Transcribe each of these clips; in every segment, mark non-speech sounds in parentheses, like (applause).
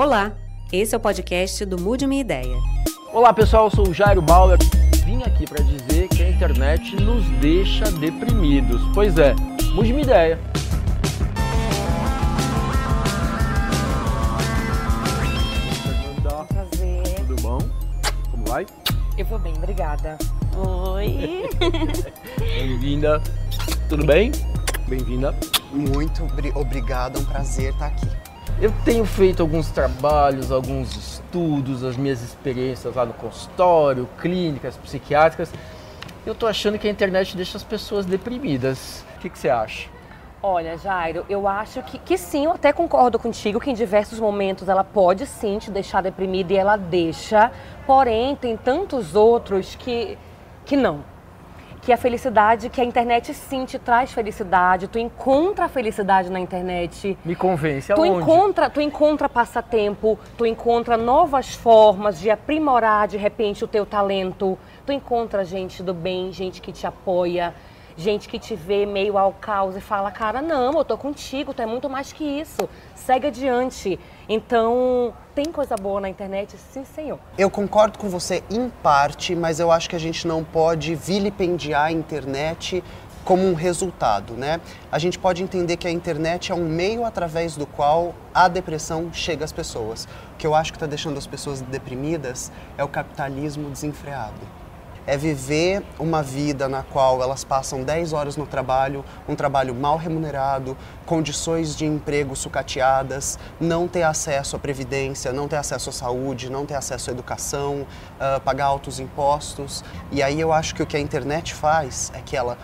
Olá, esse é o podcast do Mude Minha Ideia. Olá pessoal, eu sou o Jairo Bauer. Vim aqui para dizer que a internet nos deixa deprimidos. Pois é, mude minha ideia. Fernanda, Prazer. tudo bom? Como vai? Eu vou bem, obrigada. Oi. (laughs) Bem-vinda. Tudo bem? Bem-vinda. Muito obri- obrigado, é um prazer estar aqui. Eu tenho feito alguns trabalhos, alguns estudos, as minhas experiências lá no consultório, clínicas psiquiátricas. Eu tô achando que a internet deixa as pessoas deprimidas. O que, que você acha? Olha, Jairo, eu acho que, que sim, eu até concordo contigo que em diversos momentos ela pode sim te deixar deprimida e ela deixa, porém tem tantos outros que, que não. Que a felicidade, que a internet sim te traz felicidade, tu encontra a felicidade na internet. Me convence, Tu aonde? encontra, tu encontra passatempo, tu encontra novas formas de aprimorar de repente o teu talento. Tu encontra gente do bem, gente que te apoia, gente que te vê meio ao caos e fala: "Cara, não, eu tô contigo, tu é muito mais que isso. Segue adiante". Então, tem coisa boa na internet, sim, senhor. Eu concordo com você em parte, mas eu acho que a gente não pode vilipendiar a internet como um resultado, né? A gente pode entender que a internet é um meio através do qual a depressão chega às pessoas. O que eu acho que está deixando as pessoas deprimidas é o capitalismo desenfreado. É viver uma vida na qual elas passam 10 horas no trabalho, um trabalho mal remunerado, condições de emprego sucateadas, não ter acesso à previdência, não ter acesso à saúde, não ter acesso à educação, ah, pagar altos impostos. E aí eu acho que o que a internet faz é que ela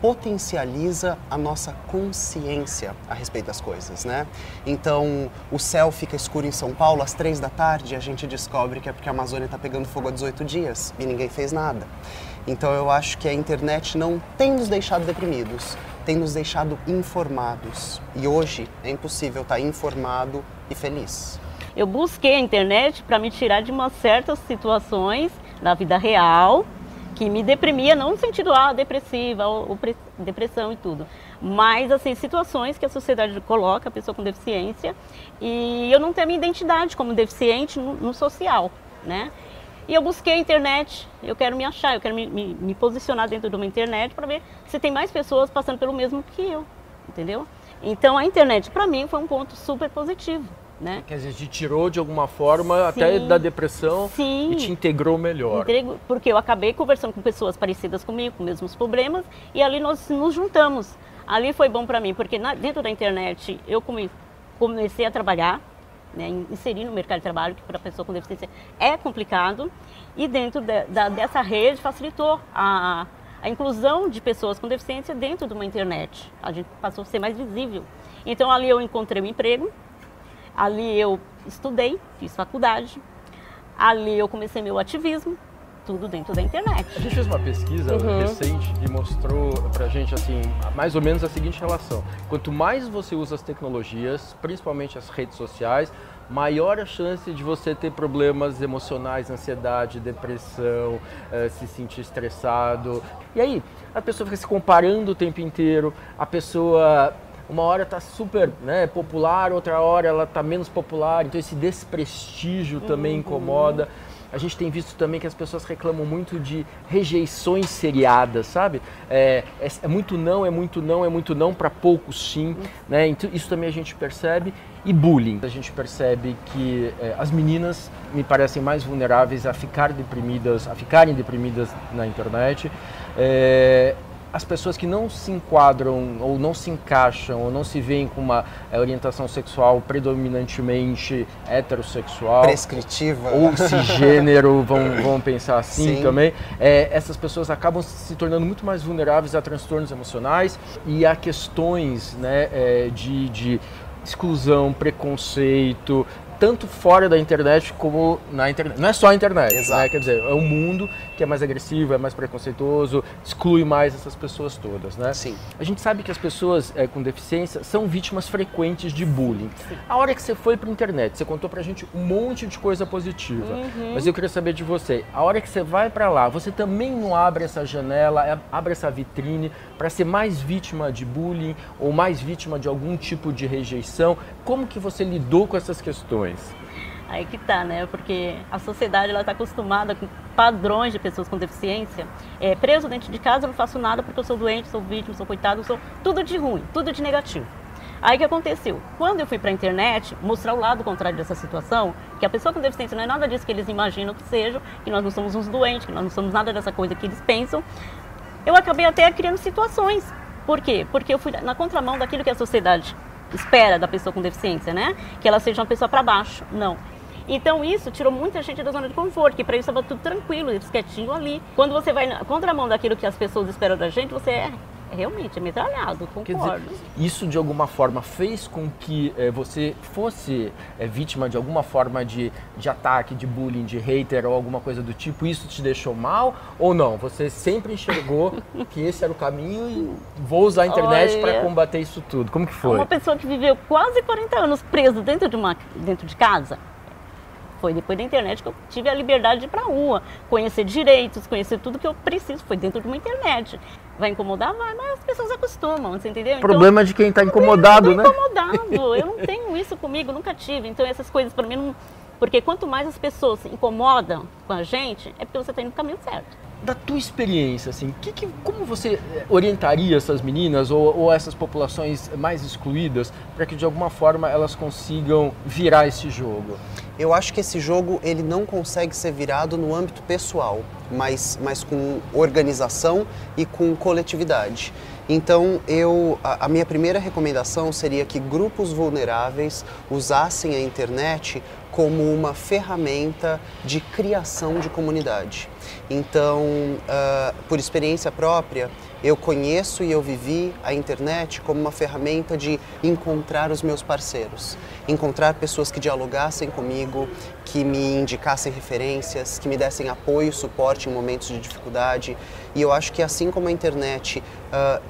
potencializa a nossa consciência a respeito das coisas, né? Então, o céu fica escuro em São Paulo às três da tarde e a gente descobre que é porque a Amazônia está pegando fogo há 18 dias e ninguém fez nada. Então, eu acho que a internet não tem nos deixado deprimidos, tem nos deixado informados. E hoje é impossível estar informado e feliz. Eu busquei a internet para me tirar de umas certas situações da vida real que me deprimia, não no sentido ah, depressiva ou, ou pre- depressão e tudo, mas assim situações que a sociedade coloca a pessoa com deficiência e eu não tenho a minha identidade como deficiente no, no social, né? E eu busquei a internet, eu quero me achar, eu quero me, me- me posicionar dentro de uma internet para ver se tem mais pessoas passando pelo mesmo que eu, entendeu? Então a internet para mim foi um ponto super positivo, né? Quer dizer, te tirou de alguma forma até Sim. da depressão Sim. e te integrou melhor. Entrego- porque eu acabei conversando com pessoas parecidas comigo, com os mesmos problemas, e ali nós nos juntamos. Ali foi bom para mim, porque na- dentro da internet eu come- comecei a trabalhar, né, in- inserir no mercado de trabalho, que para pessoa com deficiência é complicado, e dentro de- da- dessa rede facilitou a, a inclusão de pessoas com deficiência dentro de uma internet. A gente passou a ser mais visível. Então ali eu encontrei um emprego, ali eu estudei, fiz faculdade, ali eu comecei meu ativismo, tudo dentro da internet. A gente fez uma pesquisa Uhum. recente e mostrou pra gente assim, mais ou menos a seguinte relação. Quanto mais você usa as tecnologias, principalmente as redes sociais, maior a chance de você ter problemas emocionais, ansiedade, depressão, eh, se sentir estressado. E aí, a pessoa fica se comparando o tempo inteiro, a pessoa uma hora está super né, popular, outra hora ela está menos popular, então esse desprestígio também incomoda. A gente tem visto também que as pessoas reclamam muito de rejeições seriadas, sabe? É, é, é muito não, é muito não, é muito não para poucos sim, né? Então, isso também a gente percebe. E bullying, a gente percebe que é, as meninas me parecem mais vulneráveis a ficar deprimidas, a ficarem deprimidas na internet. As pessoas que não se enquadram ou não se encaixam ou não se veem com uma é, orientação sexual predominantemente heterossexual Prescritiva. ou cisgênero, (laughs) vão, vão pensar assim Sim. também, é, essas pessoas acabam se tornando muito mais vulneráveis a transtornos emocionais e a questões né, é, de, de exclusão, preconceito, tanto fora da internet como na internet. Não é só a internet, Exato. né? Quer dizer, é um mundo que é mais agressivo, é mais preconceituoso, exclui mais essas pessoas todas, né? Sim. A gente sabe que as pessoas eh, com deficiência são vítimas frequentes de bullying. A hora que você foi para internet, você contou pra gente um monte de coisa positiva. Mas eu queria saber de você, a hora que você vai para lá, você também não abre essa janela, é, abre essa vitrine para ser mais vítima de bullying ou mais vítima de algum tipo de rejeição? Como que você lidou com essas questões? Questões? Aí que tá, né? Porque a sociedade ela está acostumada com padrões de pessoas com deficiência. É, preso dentro de casa, eu não faço nada porque eu sou doente, sou vítima, sou coitado, sou tudo de ruim, tudo de negativo. Aí o que aconteceu? Quando eu fui para a internet mostrar o lado contrário dessa situação, que a pessoa com deficiência não é nada disso que eles imaginam que seja, que nós não somos uns doentes, que nós não somos nada dessa coisa que eles pensam, eu acabei até criando situações. Por quê? Porque eu fui na contramão daquilo que a sociedade espera da pessoa com deficiência, né? Que ela seja uma pessoa para baixo. Não. Então isso tirou muita gente da zona de conforto, que para isso estava tudo tranquilo, eles quietinho ali. Quando você vai na contramão daquilo que as pessoas esperam da gente, você é realmente é metralhado, concordo. Dizer, isso de alguma forma fez com que eh, você fosse eh, vítima de alguma forma de, de ataque, de bullying, de hater ou alguma coisa do tipo? Isso te deixou mal ou não? Você sempre enxergou (laughs) que esse era o caminho e vou usar a internet para combater isso tudo? Como que foi? Uma pessoa que viveu quase 40 anos preso dentro de, uma, dentro de casa, foi depois da internet que eu tive a liberdade de ir para a rua, conhecer direitos, conhecer tudo que eu preciso. Foi dentro de uma internet. Vai incomodar? Vai, mas as pessoas acostumam, você entendeu? Então, problema de quem está incomodado, né? incomodado. Eu não (laughs) tenho isso comigo, nunca tive. Então essas coisas para mim não. Porque quanto mais as pessoas se incomodam com a gente, é porque você está indo no caminho certo da tua experiência, assim, que, que, como você eh, orientaria essas meninas ou, ou essas populações mais excluídas para que de alguma forma elas consigam virar esse jogo? Eu acho que esse jogo ele não consegue ser virado no âmbito pessoal, mas, mas com organização e com coletividade. Então, eu, a, a, minha primeira recomendação seria que grupos vulneráveis usassem a internet como uma ferramenta de criação de comunidade. Então, uh, por experiência própria, eu conheço e eu vivi a internet como uma ferramenta de encontrar os meus parceiros, encontrar pessoas que dialogassem comigo, que me indicassem referências, que me dessem apoio, suporte em momentos de dificuldade. E eu acho que assim como a internet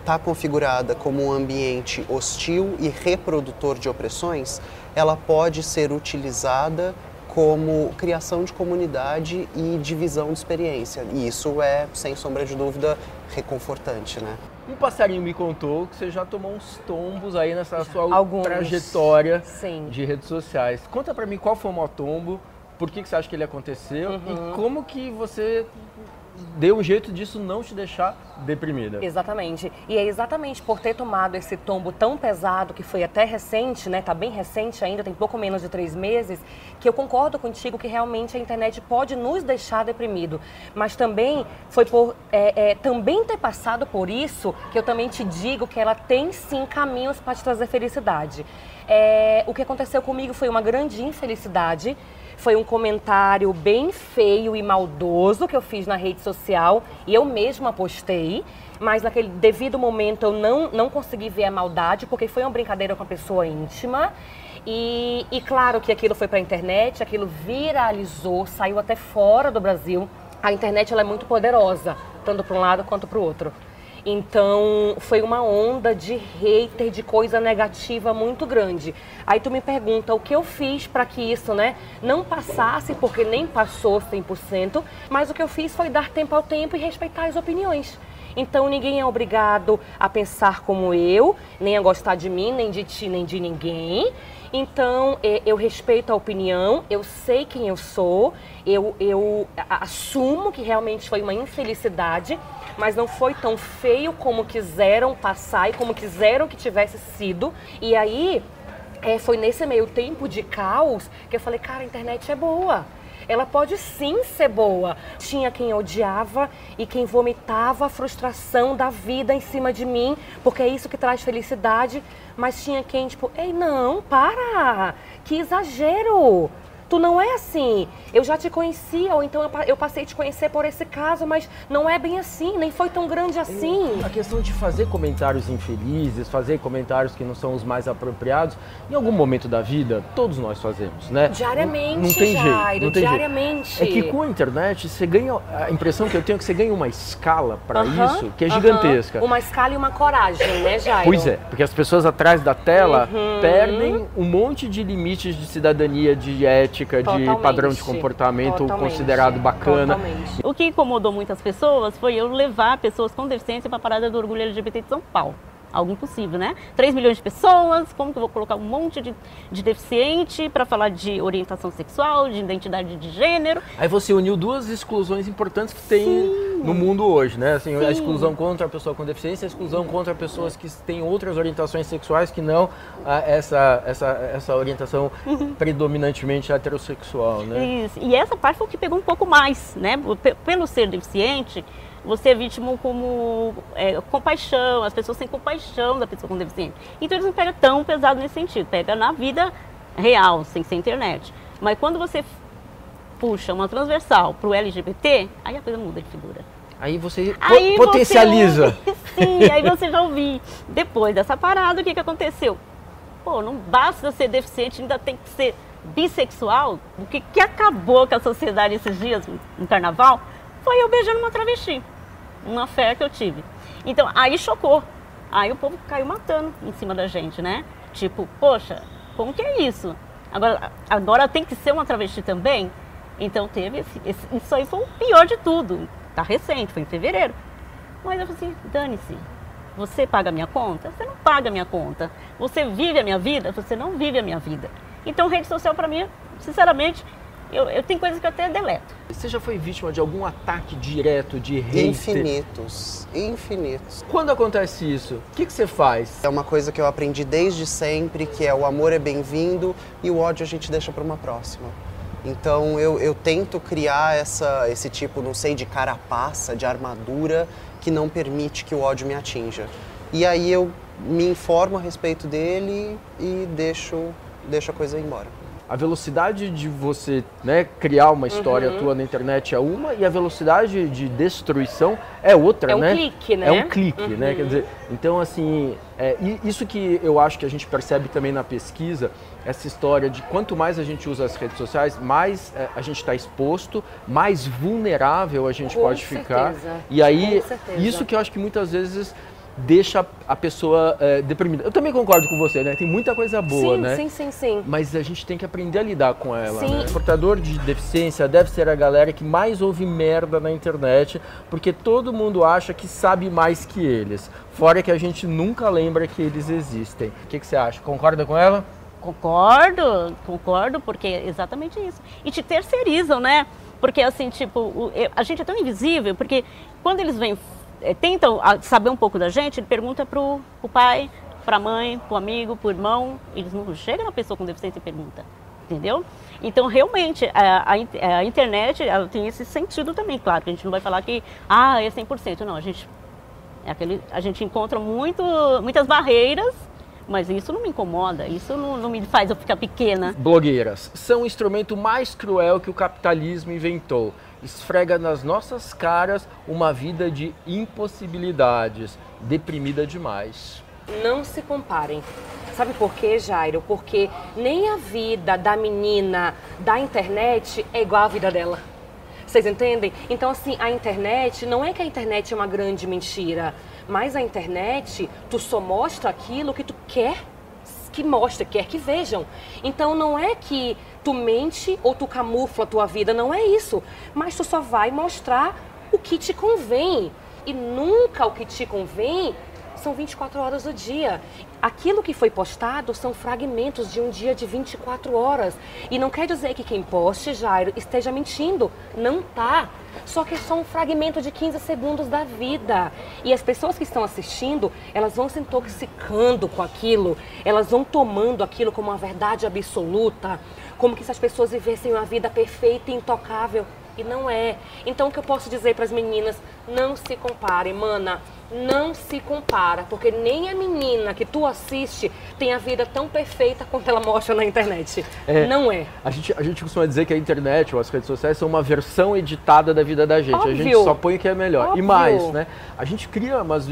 está uh, configurada como um ambiente hostil e reprodutor de opressões, ela pode ser utilizada como criação de comunidade e divisão de experiência. E isso é, sem sombra de dúvida, reconfortante, né? Um passarinho me contou que você já tomou uns tombos aí nessa sua Alguns. trajetória Sim. de redes sociais. Conta para mim qual foi o maior tombo, por que, que você acha que ele aconteceu uhum. e como que você dê um jeito disso não te deixar deprimida. Exatamente. E é exatamente por ter tomado esse tombo tão pesado, que foi até recente, né? Tá bem recente ainda, tem pouco menos de três meses, que eu concordo contigo que realmente a internet pode nos deixar deprimido. Mas também foi por é, é, também ter passado por isso que eu também te digo que ela tem sim caminhos para te trazer felicidade. É, o que aconteceu comigo foi uma grande infelicidade foi um comentário bem feio e maldoso que eu fiz na rede social e eu mesma postei. Mas naquele devido momento eu não, não consegui ver a maldade, porque foi uma brincadeira com a pessoa íntima. E, e claro que aquilo foi para a internet, aquilo viralizou, saiu até fora do Brasil. A internet ela é muito poderosa, tanto para um lado quanto para o outro. Então, foi uma onda de hater, de coisa negativa muito grande. Aí tu me pergunta o que eu fiz para que isso, né, não passasse, porque nem passou 100%, mas o que eu fiz foi dar tempo ao tempo e respeitar as opiniões. Então ninguém é obrigado a pensar como eu, nem a gostar de mim, nem de ti, nem de ninguém. Então, é, eu respeito a opinião, eu sei quem eu sou, eu, eu assumo que realmente foi uma infelicidade, mas não foi tão feio como quiseram passar e como quiseram que tivesse sido. E aí, é, foi nesse meio tempo de caos que eu falei, cara, a internet é boa ela pode sim ser boa. Tinha quem odiava e quem vomitava a frustração da vida em cima de mim, porque é isso que traz felicidade. Mas tinha quem, tipo, ei, não, para! Que exagero! Tu não é assim. Eu já te conhecia, ou então eu passei a te conhecer por esse caso, mas não é bem assim, nem foi tão grande assim. A questão de fazer comentários infelizes, fazer comentários que não são os mais apropriados, em algum momento da vida, todos nós fazemos, né? Diariamente, não, não tem Jairo, jeito, não tem diariamente. Jeito. É que com a internet, você ganha, a impressão que eu tenho é que você ganha uma escala para uh -huh, isso, que é gigantesca. Uh -huh. Uma escala e uma coragem, né, Jairo? Pois é, porque as pessoas atrás da tela uhum. perdem um monte de limites de cidadania, de ética, ética, Totalmente. de padrão de comportamento Totalmente. considerado bacana. Totalmente. O que incomodou muitas pessoas foi eu levar pessoas com deficiência para a parada do orgulho LGBT de São Paulo. Algo impossível, né? 3 milhões de pessoas, como que eu vou colocar um monte de, de deficiente para falar de orientação sexual, de identidade de gênero? Aí você uniu duas exclusões importantes que tem Sim. no mundo hoje, né? Assim, a exclusão contra a pessoa com deficiência, a exclusão contra pessoas que têm outras orientações sexuais que não ah, essa, essa, essa orientação uhum. predominantemente heterossexual, né? Isso. E essa parte foi o que pegou um pouco mais, né? Pelo ser deficiente, você é vítima como é, compaixão, as pessoas têm compaixão da pessoa com deficiência. Então eles não pegam tão pesado nesse sentido, pega na vida real, sem ser internet. Mas quando você puxa uma transversal para o LGBT, aí a coisa muda de figura. Aí você aí potencializa. Você, (laughs) sim, aí você já ouviu. Depois dessa parada, o que, que aconteceu? Pô, não basta ser deficiente, ainda tem que ser bissexual. O que, que acabou com a sociedade esses dias no carnaval foi eu beijando uma travesti. Uma fé que eu tive. Então, aí chocou. Aí o povo caiu matando em cima da gente, né? Tipo, poxa, como que é isso? Agora, agora tem que ser uma travesti também? Então teve esse, esse, isso aí foi o pior de tudo. Tá recente, foi em fevereiro. Mas eu falei assim, dane-se. Você paga a minha conta? Você não paga a minha conta. Você vive a minha vida? Você não vive a minha vida. Então rede social para mim, sinceramente, eu, eu tenho coisas que eu até deleto. Você já foi vítima de algum ataque direto de hater? Infinitos, infinitos. Quando acontece isso, o que, que você faz? É uma coisa que eu aprendi desde sempre, que é o amor é bem-vindo e o ódio a gente deixa para uma próxima. Então eu, eu tento criar essa, esse tipo, não sei, de carapaça, de armadura que não permite que o ódio me atinja. E aí eu me informo a respeito dele e deixo, deixo a coisa ir embora a velocidade de você né, criar uma história uhum. tua na internet é uma e a velocidade de destruição é outra, é um né? Clique, né? É um clique, uhum. né? Quer dizer, então assim, é, isso que eu acho que a gente percebe também na pesquisa, essa história de quanto mais a gente usa as redes sociais, mais é, a gente está exposto, mais vulnerável a gente Com pode certeza. ficar. E aí, isso que eu acho que muitas vezes deixa a pessoa é, deprimida. Eu também concordo com você, né? Tem muita coisa boa, sim, né? Sim, sim, sim. Mas a gente tem que aprender a lidar com ela. Sim. Né? O portador de deficiência deve ser a galera que mais ouve merda na internet, porque todo mundo acha que sabe mais que eles. Fora que a gente nunca lembra que eles existem. O que, que você acha? Concorda com ela? Concordo, concordo, porque é exatamente isso. E te terceirizam, né? Porque assim, tipo, a gente é tão invisível, porque quando eles vêm tentam saber um pouco da gente, ele pergunta para o pai, para a mãe, para o amigo, para o irmão. Eles não chegam na pessoa com deficiência e perguntam. Entendeu? Então, realmente, a, a, a internet tem esse sentido também. Claro que a gente não vai falar que ah, é 100%. Não, a gente, é aquele, a gente encontra muito, muitas barreiras mas isso não me incomoda, isso não, não, me faz eu ficar pequena. Blogueiras são o instrumento mais cruel que o capitalismo inventou esfrega nas nossas caras uma vida de impossibilidades, deprimida demais. Não se comparem. Sabe por quê, Jairo? Porque nem a vida da menina da internet é igual à vida dela. Vocês entendem? Então, assim, a internet, não é que a internet é uma grande mentira, mas a internet, tu só mostra aquilo que tu quer que mostra, quer que vejam. Então não é que tu mente ou tu camufla a tua vida, não é isso. Mas tu só vai mostrar o que te convém. E nunca o que te convém são 24 horas do dia. Aquilo que foi postado são fragmentos de um dia de 24 horas. E não quer dizer que quem poste, Jairo, esteja mentindo. Não tá. Só que é só um fragmento de 15 segundos da vida. E as pessoas que estão assistindo, elas vão se intoxicando com aquilo, elas vão tomando aquilo como uma verdade absoluta, como que se as pessoas vivessem uma vida perfeita e intocável. E não é. Então o que eu posso dizer para as meninas? Não se comparem, mana não se compara, porque nem a menina que tu assiste tem a vida tão perfeita quanto ela mostra na internet. É, não é. A gente, a gente costuma dizer que a internet ou as redes sociais são uma versão editada da vida da gente. Óbvio. A gente só põe o que é melhor. Óbvio. E mais, né? A gente cria, umas,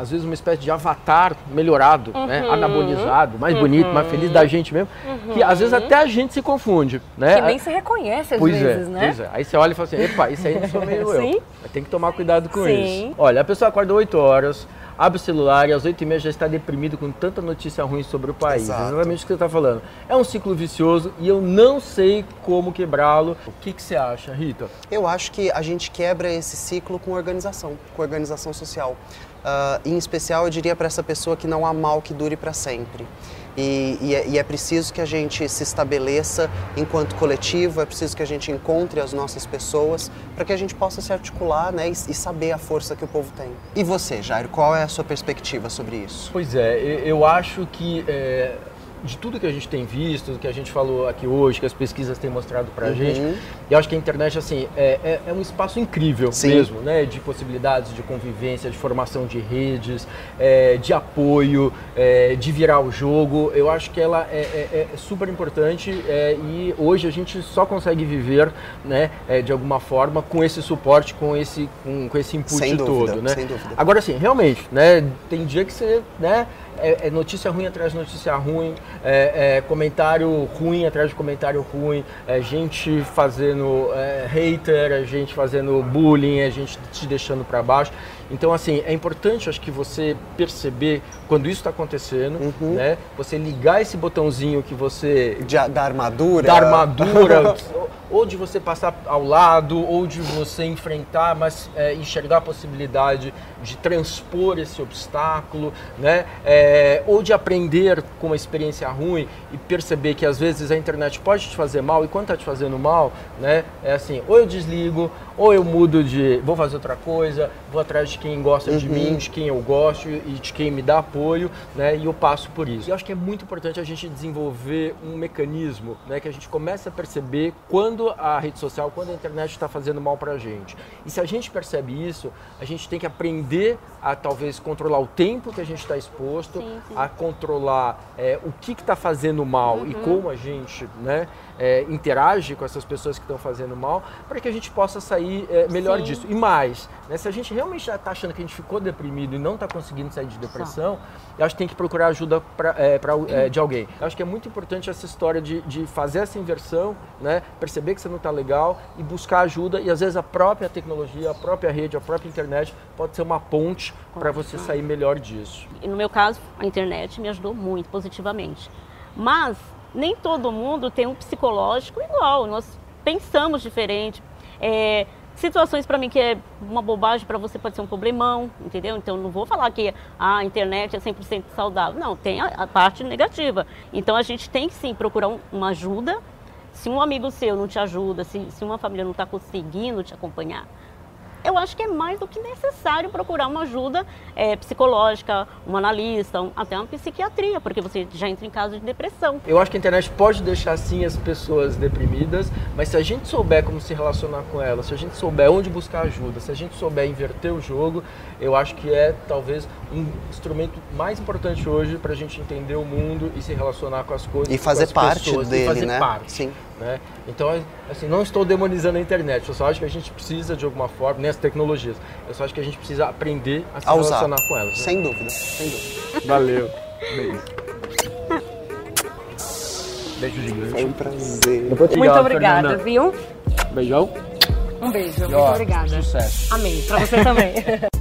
às vezes, uma espécie de avatar melhorado, né? uhum. né? anabolizado, mais uhum. bonito, mais feliz da gente mesmo, uhum. que às vezes até a gente se confunde, né? Que nem se reconhece às pois é, vezes, é, né? Pois é. Aí você olha e fala assim, epa, isso aí não sou meio (laughs) eu. Tem que tomar cuidado com Sim. isso. Olha, a pessoa acorda 8 horas, abre o celular e às 8 e meia já está deprimido com tanta notícia ruim sobre o país. Exato. Exatamente o que você está falando. É um ciclo vicioso e eu não sei como quebrá-lo. O que, que você acha, Rita? Eu acho que a gente quebra esse ciclo com organização, com organização social. Uh, em especial, eu diria para essa pessoa que não há mal que dure para sempre. E, e, é, e, é, preciso que a gente se estabeleça enquanto coletivo, é preciso que a gente encontre as nossas pessoas para que a gente possa se articular né, e, e, saber a força que o povo tem. E você, Jairo, qual é a sua perspectiva sobre isso? Pois é, eu acho que. É de tudo que a gente tem visto, do que a gente falou aqui hoje, que as pesquisas têm mostrado para a uhum. gente, e eu acho que a internet assim é, é, é um espaço incrível Sim. mesmo, né? De possibilidades de convivência, de formação de redes, é, de apoio, é, de virar o jogo. Eu acho que ela é, é, é super importante e hoje a gente só consegue viver, né? de alguma forma com esse suporte, com esse com, com esse input sem todo, dúvida, né? Sem dúvida. Agora sim, realmente, né? Tem dia que você, né? É, é, notícia ruim atrás de notícia ruim, é, é comentário ruim atrás de comentário ruim, é gente fazendo é, hater, a gente fazendo bullying, a gente te deixando para baixo. Então, assim, é importante, acho que você perceber quando isso está acontecendo, uhum. né? Você ligar esse botãozinho que você... De, da armadura. Da armadura, (laughs) ou de você passar ao lado, ou de você enfrentar, mas é, enxergar a possibilidade de transpor esse obstáculo, né? É, ou de aprender com uma experiência ruim e perceber que às vezes a internet pode te fazer mal e quando está te fazendo mal, né? É assim, ou eu desligo, ou eu mudo de, vou fazer outra coisa, vou atrás de quem gosta uhum. de mim, de quem eu gosto e de quem me dá apoio, né? E eu passo por isso. E eu acho que é muito importante a gente desenvolver um mecanismo, né? Que a gente comece a perceber quando a rede social, quando a internet está fazendo mal para a gente. E se a gente percebe isso, a gente tem que aprender a talvez controlar o tempo que a gente está exposto, sim, sim. a controlar é, o que está fazendo mal uhum. e como a gente, né? é, interage com essas pessoas que estão fazendo mal, para que a gente possa sair é, melhor Sim. disso. E mais, né, se a gente realmente já está achando que a gente ficou deprimido e não está conseguindo sair de depressão, eu acho que tem que procurar ajuda pra, é, pra é, de alguém. Eu acho que é muito importante essa história de, de fazer essa inversão, né, perceber que você não está legal e buscar ajuda. E às vezes a própria tecnologia, a própria rede, a própria internet pode ser uma ponte para você sair melhor disso. E no meu caso, a internet me ajudou muito positivamente. Mas nem todo mundo tem um psicológico igual, nós pensamos diferente. É, situações para mim que é uma bobagem, para você pode ser um problemão, entendeu? Então não vou falar que a internet é 100% saudável. Não, tem a, a, parte negativa. Então a gente tem que sim procurar um, uma ajuda. Se um amigo seu não te ajuda, se, se uma família não está conseguindo te acompanhar, eu acho que é mais do que necessário procurar uma ajuda é, psicológica, um analista, um, até uma psiquiatria, porque você já entra em caso de depressão. Eu acho que a internet pode deixar sim as pessoas deprimidas, mas se a gente souber como se relacionar com elas, se a gente souber onde buscar ajuda, se a gente souber inverter o jogo, eu acho que é talvez um instrumento mais importante hoje para a gente entender o mundo e se relacionar com as coisas. E fazer parte pessoas, dele, e fazer né? Parte. Sim. Né? Então, assim, não estou demonizando a internet, eu só acho que a gente precisa de alguma forma, nessas tecnologias, eu só acho que a gente precisa aprender a se a relacionar com elas. Né? Sem dúvida, sem dúvida. Valeu. Beijo. Beijo gigante. Foi um prazer. Muito obrigada, Fernanda. viu? Beijão. Um beijo, e, muito obrigada. Sucesso. Amém, pra você também. (laughs)